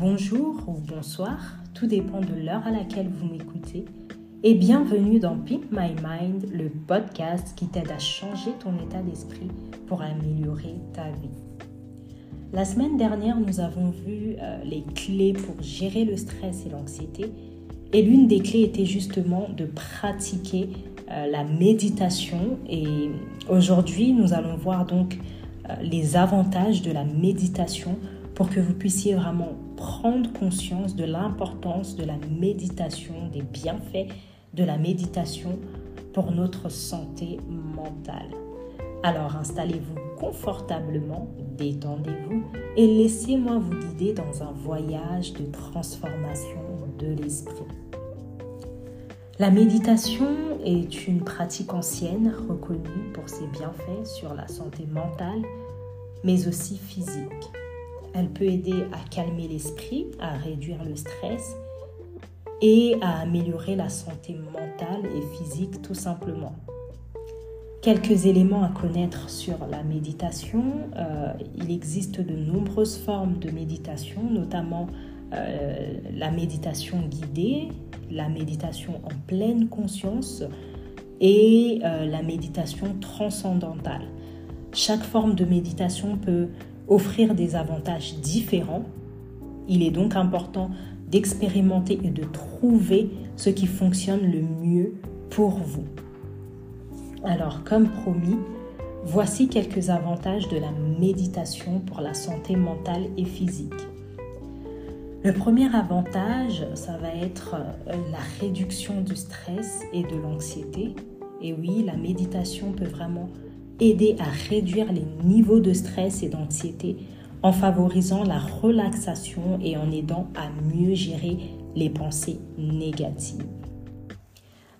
bonjour ou bonsoir, tout dépend de l'heure à laquelle vous m'écoutez. Et bienvenue dans Pimp My Mind, le podcast qui t'aide à changer ton état d'esprit pour améliorer ta vie. La semaine dernière, nous avons vu euh, les clés pour gérer le stress et l'anxiété. Et l'une des clés était justement de pratiquer euh, la méditation. Et aujourd'hui, nous allons voir donc euh, les avantages de la méditation pour que vous puissiez vraiment prendre conscience de l'importance de la méditation, des bienfaits de la méditation pour notre santé mentale. Alors installez-vous confortablement, détendez-vous et laissez-moi vous guider dans un voyage de transformation de l'esprit. La méditation est une pratique ancienne reconnue pour ses bienfaits sur la santé mentale, mais aussi physique. Elle peut aider à calmer l'esprit, à réduire le stress et à améliorer la santé mentale et physique tout simplement. Quelques éléments à connaître sur la méditation. Euh, il existe de nombreuses formes de méditation, notamment euh, la méditation guidée, la méditation en pleine conscience et euh, la méditation transcendantale. Chaque forme de méditation peut offrir des avantages différents. Il est donc important d'expérimenter et de trouver ce qui fonctionne le mieux pour vous. Alors, comme promis, voici quelques avantages de la méditation pour la santé mentale et physique. Le premier avantage, ça va être euh, la réduction du stress et de l'anxiété. Et oui, la méditation peut vraiment aider à réduire les niveaux de stress et d'anxiété en favorisant la relaxation et en aidant à mieux gérer les pensées négatives.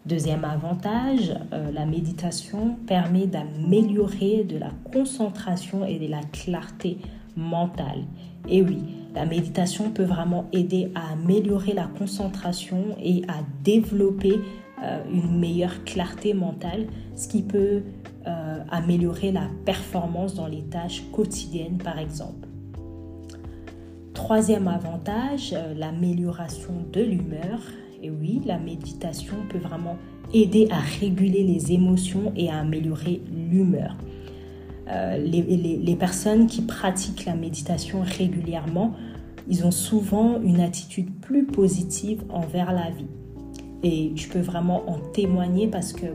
Deuxième avantage, euh, la méditation permet d'améliorer de la concentration et de la clarté mentale. Et oui, la méditation peut vraiment aider à améliorer la concentration et à développer euh, une meilleure clarté mentale, ce qui peut euh, améliorer la performance dans les tâches quotidiennes, par exemple. Troisième avantage, euh, l'amélioration de l'humeur. Et oui, la méditation peut vraiment aider à réguler les émotions et à améliorer l'humeur. les, personnes qui pratiquent la méditation régulièrement, ils ont souvent une attitude plus positive envers la vie. Et je peux vraiment en témoigner parce que,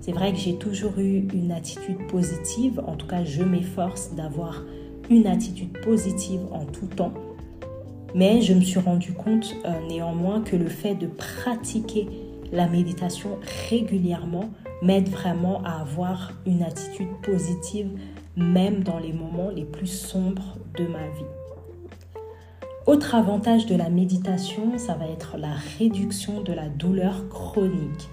c'est vrai que j'ai toujours eu une attitude positive. En tout cas, je m'efforce d'avoir une attitude positive en tout temps. Mais je me suis rendu compte euh, néanmoins que le fait de pratiquer la méditation régulièrement m'aide vraiment à avoir une attitude positive même dans les moments les plus sombres de ma vie. Autre avantage de la méditation, ça va être la réduction de la douleur chronique.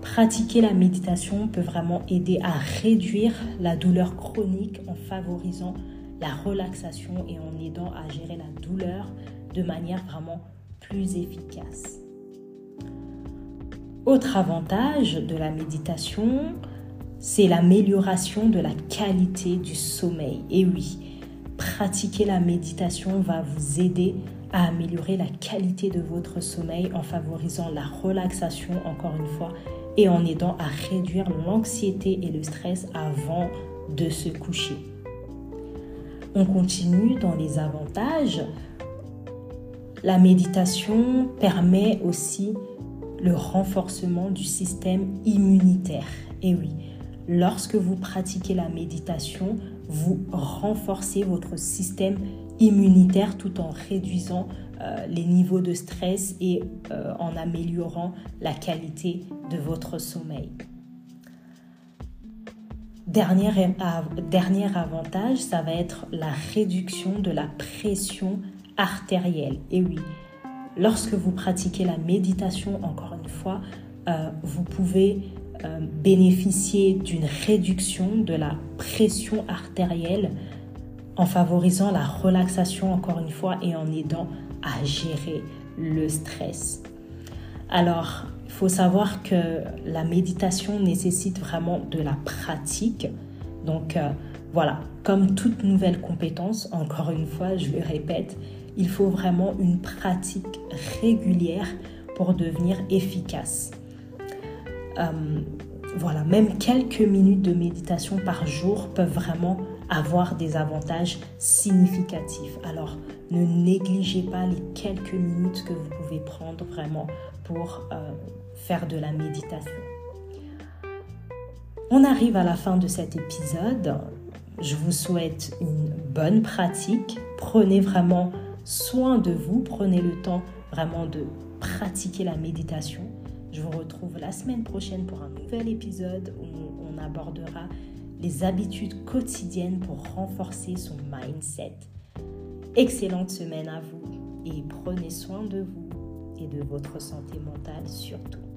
Pratiquer la méditation peut vraiment aider à réduire la douleur chronique en favorisant la relaxation et en aidant à gérer la douleur de manière vraiment plus efficace. Autre avantage de la méditation, c'est l'amélioration de la qualité du sommeil. Et oui, pratiquer la méditation va vous aider à améliorer la qualité de votre sommeil en favorisant la relaxation, encore une fois, et en aidant à réduire l'anxiété et le stress avant de se coucher. On continue dans les avantages. La méditation permet aussi le renforcement du système immunitaire. Et oui, lorsque vous pratiquez la méditation, vous renforcez votre système immunitaire tout en réduisant euh, les niveaux de stress et euh, en améliorant la qualité de votre sommeil. Dernier, dernier avantage, ça va être la réduction de la pression artérielle. Et oui, lorsque vous pratiquez la méditation, encore une fois, euh, vous pouvez euh, bénéficier d'une réduction de la pression artérielle en favorisant la relaxation encore une fois et en aidant à gérer le stress. Alors, il faut savoir que la méditation nécessite vraiment de la pratique. Donc, euh, voilà, comme toute nouvelle compétence, encore une fois, je le répète, il faut vraiment une pratique régulière pour devenir efficace. Euh, voilà, même quelques minutes de méditation par jour peuvent vraiment avoir des avantages significatifs. Alors, ne négligez pas les quelques minutes que vous pouvez prendre vraiment pour euh, faire de la méditation. On arrive à la fin de cet épisode. Je vous souhaite une bonne pratique. Prenez vraiment soin de vous. Prenez le temps vraiment de pratiquer la méditation. Je vous retrouve la semaine prochaine pour un nouvel épisode où on abordera les habitudes quotidiennes pour renforcer son mindset. Excellente semaine à vous et prenez soin de vous et de votre santé mentale surtout.